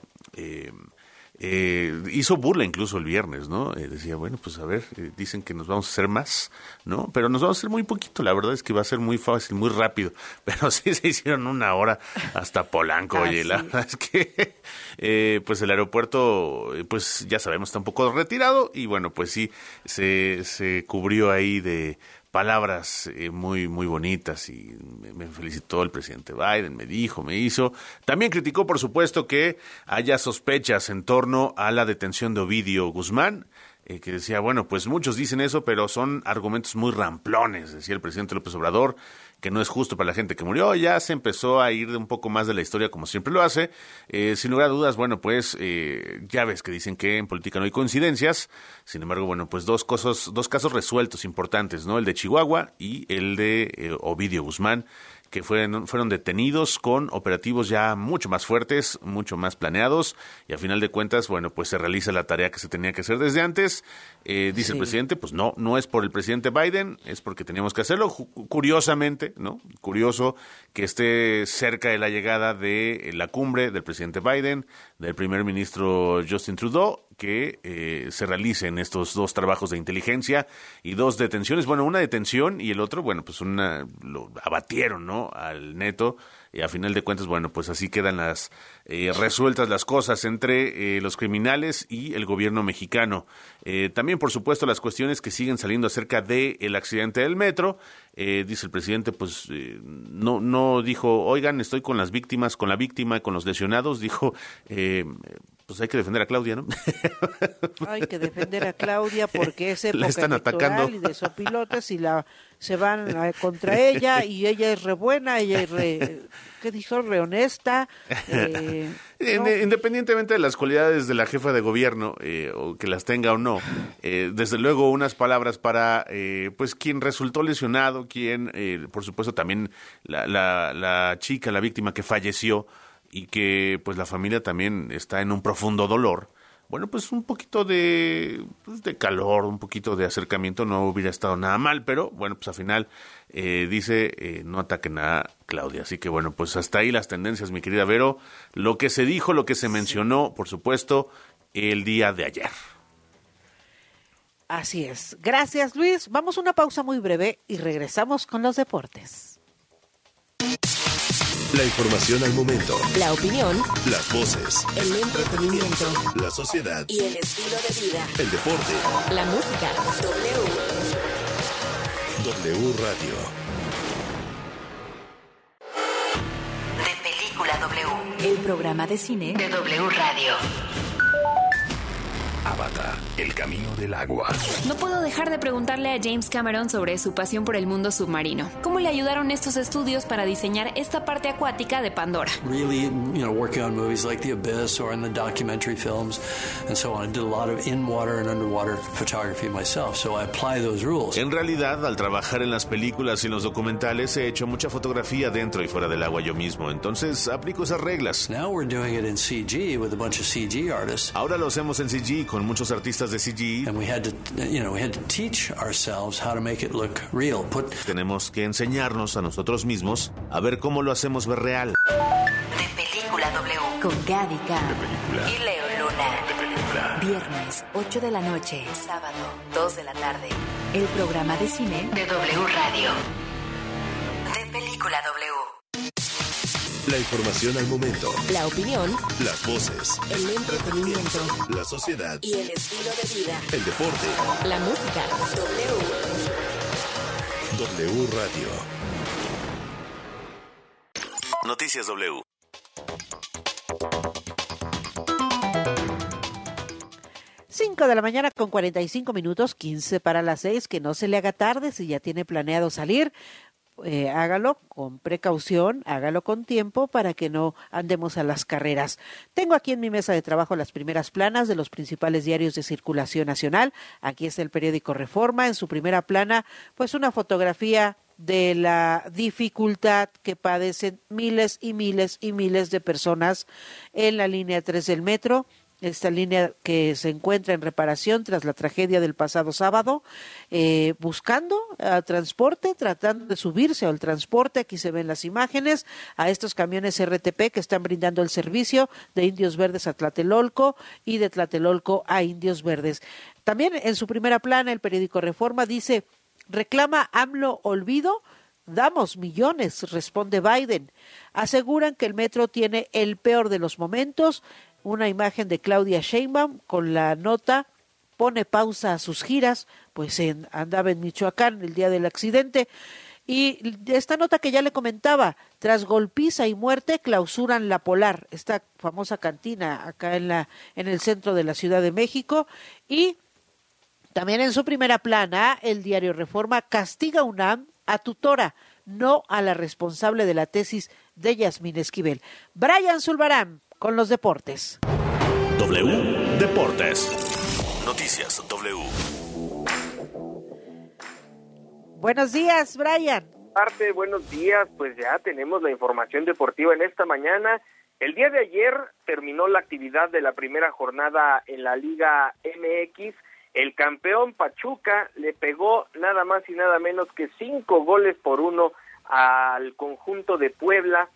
eh, hizo burla incluso el viernes, ¿no? Eh, decía, bueno, pues a ver, eh, dicen que nos vamos a hacer más, ¿no? Pero nos vamos a hacer muy poquito, la verdad es que va a ser muy fácil, muy rápido. <laughs> Pero sí se hicieron una hora hasta Polanco, oye, la verdad es que, <laughs> eh, pues el aeropuerto, pues ya sabemos, está un poco retirado y bueno, pues sí, se, se cubrió ahí de palabras eh, muy muy bonitas y me, me felicitó el presidente Biden, me dijo, me hizo. También criticó, por supuesto, que haya sospechas en torno a la detención de Ovidio Guzmán, eh, que decía, bueno, pues muchos dicen eso, pero son argumentos muy ramplones, decía el presidente López Obrador, que no es justo para la gente que murió. Ya se empezó a ir de un poco más de la historia, como siempre lo hace. Eh, sin lugar a dudas, bueno, pues eh, ya ves que dicen que en política no hay coincidencias. Sin embargo, bueno, pues dos cosas, dos casos resueltos importantes, ¿no? El de Chihuahua y el de eh, Ovidio Guzmán que fueron, fueron detenidos con operativos ya mucho más fuertes, mucho más planeados, y a final de cuentas, bueno, pues se realiza la tarea que se tenía que hacer desde antes. Eh, dice el presidente, pues no, no es por el presidente Biden, es porque teníamos que hacerlo. Curiosamente, ¿no? Curioso que esté cerca de la llegada de la cumbre del presidente Biden, del primer ministro Justin Trudeau, que eh, se realicen estos dos trabajos de inteligencia y dos detenciones. Bueno, una detención y el otro, bueno, pues una lo abatieron, ¿no? Al neto. Y a final de cuentas, bueno, pues así quedan las eh, resueltas las cosas entre eh, los criminales y el gobierno mexicano. Eh, también, por supuesto, las cuestiones que siguen saliendo acerca del accidente del metro. Eh, dice el presidente, pues eh, no, no dijo, oigan, estoy con las víctimas, con la víctima, con los lesionados. <laughs> Dijo, eh, pues hay que defender a Claudia, ¿no? <laughs> Hay que defender a Claudia porque es <laughs> época La están atacando. y de sopilotes y la se van a- <laughs> contra ella y ella es re buena, ella es re, ¿qué dijo? Re honesta. eh, <laughs> no, Independientemente de las cualidades de la jefa de gobierno, eh, o que las tenga o no, eh, desde luego unas palabras para eh, pues quien resultó lesionado, quien, eh, por supuesto, también la, la, la chica, la víctima que falleció y que pues la familia también está en un profundo dolor. Bueno, pues un poquito de, pues, de calor, un poquito de acercamiento no hubiera estado nada mal, pero bueno, pues al final eh, dice eh, no ataquen a Claudia. Así que bueno, pues hasta ahí las tendencias, mi querida Vero. Lo que se dijo, lo que se mencionó, por supuesto, el día de ayer. Así es. Gracias, Luis. Vamos a una pausa muy breve y regresamos con los deportes. La información al momento. La opinión, Las voces. el entretenimiento La sociedad. y el estilo de vida. El deporte. La música. W. W Radio. De Película W. El programa de cine de W Radio. Avatar. El camino del agua. No puedo dejar de preguntarle a James Cameron sobre su pasión por el mundo submarino. ¿Cómo le ayudaron estos estudios para diseñar esta parte acuática de Pandora? really, you know, working on movies like The Abyss or in the documentary films and so on. I did a lot of in-water and underwater photography myself, so I apply those rules. En realidad, al trabajar en las películas y en los documentales, he hecho mucha fotografía dentro y fuera del agua yo mismo. Entonces, aplico esas reglas. Now we're doing it in CG with a bunch of CG artists. Ahora lo hacemos en CG con muchos artistas de CG. And we had to, you know, we had to teach ourselves how to make it look real. Put Tenemos que enseñarnos a nosotros mismos a ver cómo lo hacemos ver real. De Película W. Con Gaby K. Y Leo Luna. Viernes, 8 de la noche. Sábado, 2 de la tarde. El programa de cine de W Radio. De Película W. La información al momento. La opinión, Las voces. el entretenimiento La sociedad. y el estilo de vida. El deporte. La música. W. W Radio. Noticias W. 5 de la mañana con 45 minutos, 15 para las 6, que no se le haga tarde si ya tiene planeado salir. Eh, hágalo con precaución, hágalo con tiempo para que no andemos a las carreras. Tengo aquí en mi mesa de trabajo las primeras planas de los principales diarios de circulación nacional. Aquí está el periódico Reforma. En su primera plana, pues una fotografía de la dificultad que padecen miles y miles y miles de personas en la línea 3 del metro esta línea que se encuentra en reparación tras la tragedia del pasado sábado, eh, buscando transporte, tratando de subirse al transporte, aquí se ven las imágenes, a estos camiones RTP que están brindando el servicio de Indios Verdes a Tlatelolco y de Tlatelolco a Indios Verdes. También en su primera plana el periódico Reforma dice, reclama AMLO olvido, damos millones, responde Biden. Aseguran que el metro tiene el peor de los momentos, una imagen de Claudia Sheinbaum con la nota pone pausa a sus giras, pues en, andaba en Michoacán el día del accidente. Y esta nota que ya le comentaba, tras golpiza y muerte, clausuran la Polar, esta famosa cantina acá en, la, en el centro de la Ciudad de México. Y también en su primera plana, el diario Reforma castiga UNAM a tutora, no a la responsable de la tesis de Yasmín Esquivel. Brian Zulbarán, con los deportes. W Deportes. Noticias W. Buenos días, Brian. Parte, buenos días. Pues ya tenemos la información deportiva en esta mañana. El día de ayer terminó la actividad de la primera jornada en la Liga MX. El campeón Pachuca le pegó nada más y nada menos que cinco goles por uno al conjunto de Puebla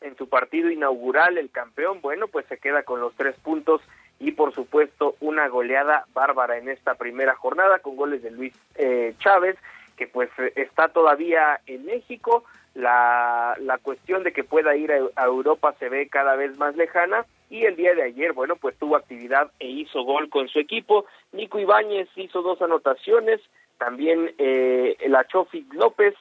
en su partido inaugural, el campeón, bueno, pues se queda con los tres puntos y por supuesto una goleada bárbara en esta primera jornada con goles de Luis eh, Chávez, que pues está todavía en México. La, la cuestión de que pueda ir a, Europa se ve cada vez más lejana y el día de ayer, bueno, pues tuvo actividad e hizo gol con su equipo. Nico Ibáñez hizo dos anotaciones, también eh, el Achofi López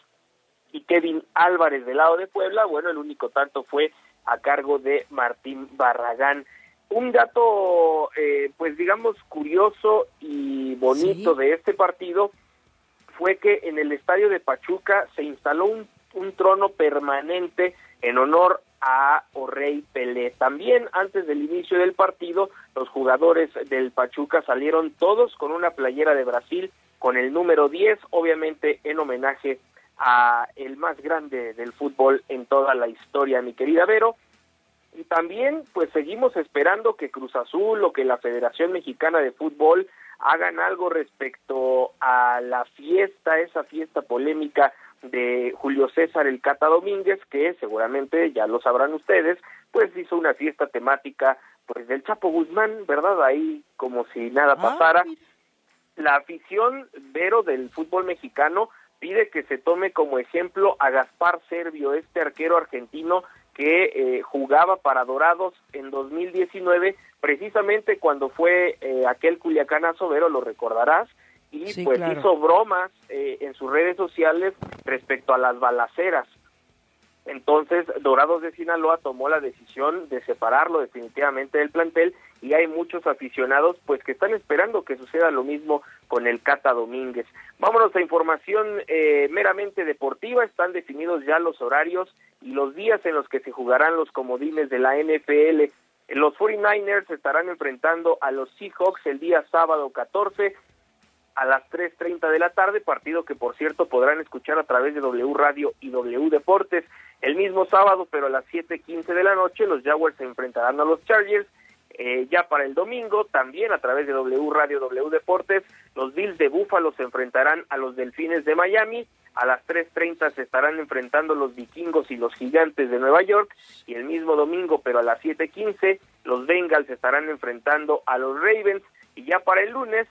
y Kevin Álvarez del lado de Puebla, bueno, el único tanto fue a cargo de Martín Barragán. Un dato, eh, pues digamos, curioso y bonito de este partido fue que en el estadio de Pachuca se instaló un, un trono permanente en honor a Orrey Pelé. También antes del inicio del partido, los jugadores del Pachuca salieron todos con una playera de Brasil con el número 10, obviamente en homenaje a el más grande del fútbol en toda la historia, mi querida Vero. Y también, pues seguimos esperando que Cruz Azul o que la Federación Mexicana de Fútbol hagan algo respecto a la fiesta, esa fiesta polémica de Julio César el Cata Domínguez, que seguramente ya lo sabrán ustedes, pues hizo una fiesta temática pues del Chapo Guzmán, ¿verdad? Ahí como si nada ah, pasara. La afición, Vero, del fútbol mexicano pide que se tome como ejemplo a Gaspar Servio, este arquero argentino que eh, jugaba para Dorados en 2019, precisamente cuando fue eh, aquel Culiacanazo, Vero, lo recordarás, y pues hizo bromas eh, en sus redes sociales respecto a las balaceras. Entonces, Dorados de Sinaloa tomó la decisión de separarlo definitivamente del plantel y hay muchos aficionados pues que están esperando que suceda lo mismo con el Cata Domínguez. Vámonos a información eh, meramente deportiva, están definidos ya los horarios y los días en los que se jugarán los comodines de la NFL. Los 49ers estarán enfrentando a los Seahawks el día sábado 14 a las 3.30 de la tarde, partido que por cierto podrán escuchar a través de W Radio y W Deportes. El mismo sábado, pero a las 7.15 de la noche, los Jaguars se enfrentarán a los Chargers. Eh, ya para el domingo, también a través de W Radio, W Deportes, los Bills de Buffalo se enfrentarán a los Delfines de Miami. A las 3.30 se estarán enfrentando los Vikingos y los Gigantes de Nueva York. Y el mismo domingo, pero a las 7.15, los Bengals se estarán enfrentando a los Ravens. Y ya para el lunes,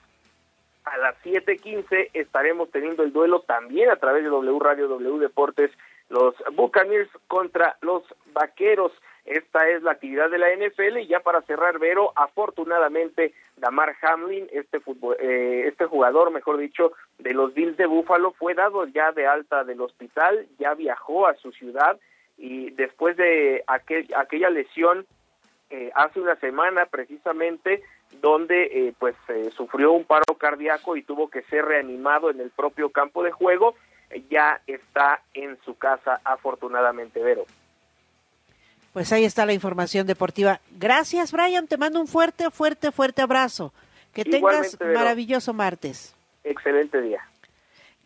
a las 7.15, estaremos teniendo el duelo también a través de W Radio, W Deportes los Buccaneers contra los Vaqueros. Esta es la actividad de la NFL y ya para cerrar, Vero, afortunadamente Damar Hamlin, este, eh, este jugador, mejor dicho, de los Bills de Buffalo, fue dado ya de alta del hospital, ya viajó a su ciudad y después de aquella lesión eh, hace una semana precisamente donde eh, pues eh, sufrió un paro cardíaco y tuvo que ser reanimado en el propio campo de juego. ya está en su casa, afortunadamente, Vero. Pues ahí está la información deportiva. Gracias, Brian. Te mando un fuerte, fuerte, fuerte abrazo. Que tengas maravilloso martes. Excelente día.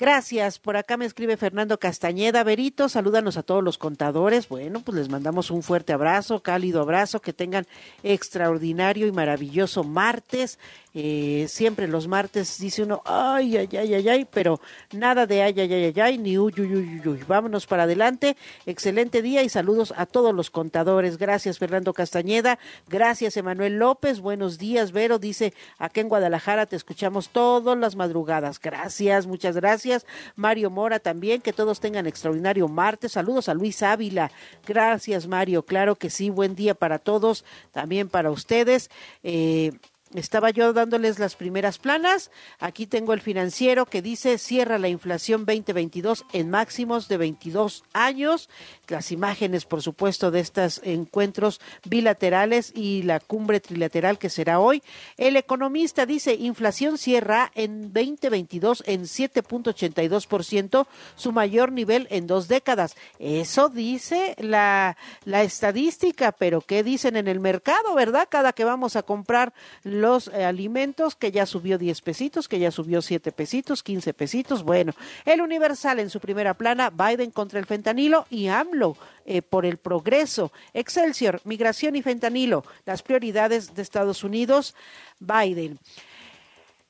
Gracias. Por acá me escribe Fernando Castañeda. Berito, salúdanos a todos los contadores. Bueno, pues les mandamos un fuerte abrazo, cálido abrazo. Que tengan extraordinario y maravilloso martes. Eh, siempre los martes dice uno, ay, ay, ay, ay, ay, pero nada de ay, ay, ay, ay, ay ni uy, uy, uy, uy. Vámonos para adelante. Excelente día y saludos a todos los contadores. Gracias, Fernando Castañeda. Gracias, Emanuel López. Buenos días, Vero. Dice, acá en Guadalajara te escuchamos todas las madrugadas. Gracias, muchas gracias. Mario Mora también, que todos tengan extraordinario martes. Saludos a Luis Ávila. Gracias, Mario. Claro que sí, buen día para todos, también para ustedes. Eh, estaba yo dándoles las primeras planas. Aquí tengo el financiero que dice cierra la inflación 2022 en máximos de 22 años. Las imágenes, por supuesto, de estos encuentros bilaterales y la cumbre trilateral que será hoy. El economista dice inflación cierra en 2022 en 7.82%, su mayor nivel en dos décadas. Eso dice la, la estadística, pero ¿qué dicen en el mercado, verdad? Cada que vamos a comprar los eh, alimentos, que ya subió 10 pesitos, que ya subió 7 pesitos, 15 pesitos. Bueno, el Universal en su primera plana, Biden contra el fentanilo y AMLO eh, por el progreso. Excelsior, migración y fentanilo, las prioridades de Estados Unidos, Biden.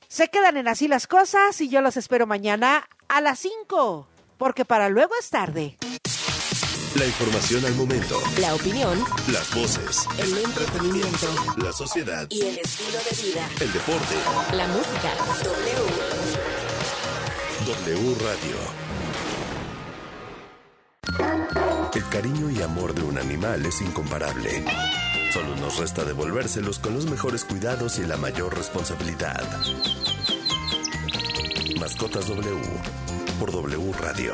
Se quedan en así las cosas y yo los espero mañana a las 5, porque para luego es tarde. La información al momento. La opinión. Las voces. El entretenimiento. La sociedad. Y el estilo de vida. El deporte. La música. W. W Radio. El cariño y amor de un animal es incomparable. Solo nos resta devolvérselos con los mejores cuidados y la mayor responsabilidad. Mascotas W por W Radio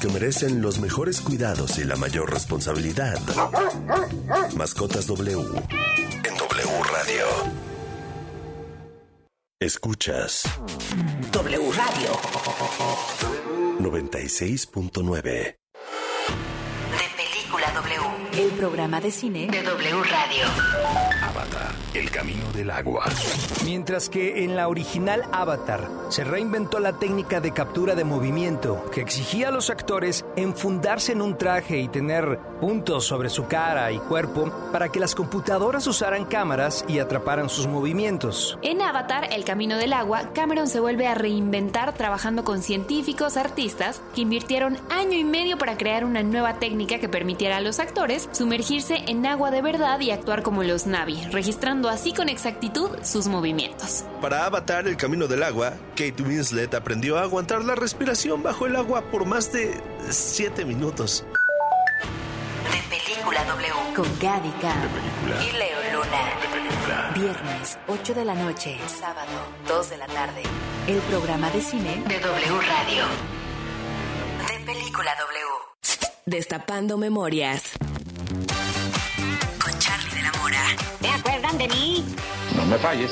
porque merecen los mejores cuidados y la mayor responsabilidad. Mascotas W en W Radio. Escuchas W Radio 96.9 De Película W, el programa de cine de W Radio. Avatar, el camino del agua. Mientras que en la original Avatar se reinventó la técnica de captura de movimiento que exigía a los actores enfundarse en un traje y tener puntos sobre su cara y cuerpo para que las computadoras usaran cámaras y atraparan sus movimientos. En Avatar, el camino del agua, Cameron se vuelve a reinventar trabajando con científicos, artistas que invirtieron año y medio para crear una nueva técnica que permitiera a los actores sumergirse en agua de verdad y actuar como los Navi registrando así con exactitud sus movimientos. Para Avatar el camino del agua, Kate Winslet aprendió a aguantar la respiración bajo el agua por más de 7 minutos. De Película W con Gaby y Leo Luna. Viernes, 8 de la noche, sábado, 2 de la tarde. El programa de cine de W Radio. De Película W. Destapando memorias. Mora. acuerdan de mí? No me falles.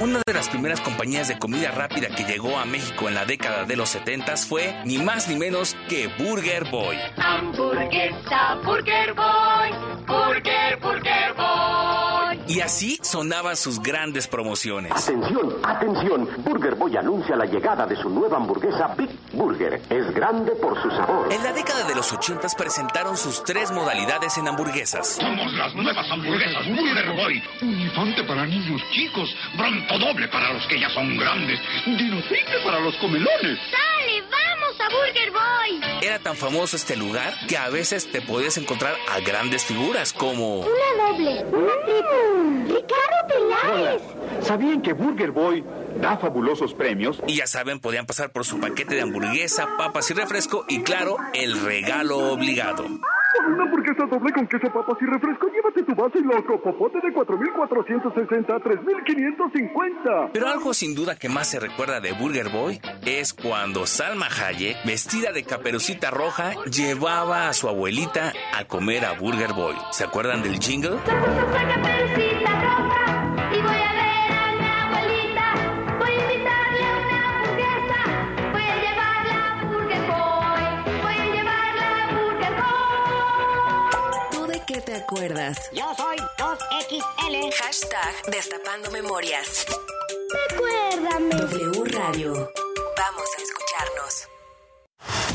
Una de las primeras compañías de comida rápida que llegó a México en la década de los 70 fue ni más ni menos que Burger Boy. Hamburguesa, Burger Boy, Burger, Burger Boy. Y así sonaban sus grandes promociones. Atención, atención. Burger Boy anuncia la llegada de su nueva hamburguesa Big Burger. Es grande por su sabor. En la década de los 80 presentaron sus tres modalidades en hamburguesas. Somos las nuevas hamburguesas Burger Boy. Un infante para niños chicos, bronto doble para los que ya son grandes, dino triple para los comelones. ¡Dale, vamos a Burger Boy! Era tan famoso este lugar que a veces te podías encontrar a grandes figuras como... Una doble, una triple. ¡Ricardo Peláez! ¿Sabían que Burger Boy da fabulosos premios? Y ya saben, podían pasar por su paquete de hamburguesa, papas y refresco y claro, el regalo obligado. Una hamburguesa doble con queso, papas y refresco, llévate tu base y loco popote de 4.460 a 3.550. Pero algo sin duda que más se recuerda de Burger Boy es cuando Salma Hayek, vestida de caperucita roja, llevaba a su abuelita a comer a Burger Boy. ¿Se acuerdan del jingle? Caperucita roja, acuerdas? Yo soy 2XL. Hashtag Destapando Memorias. Recuérdame. W Radio. Vamos a escucharnos.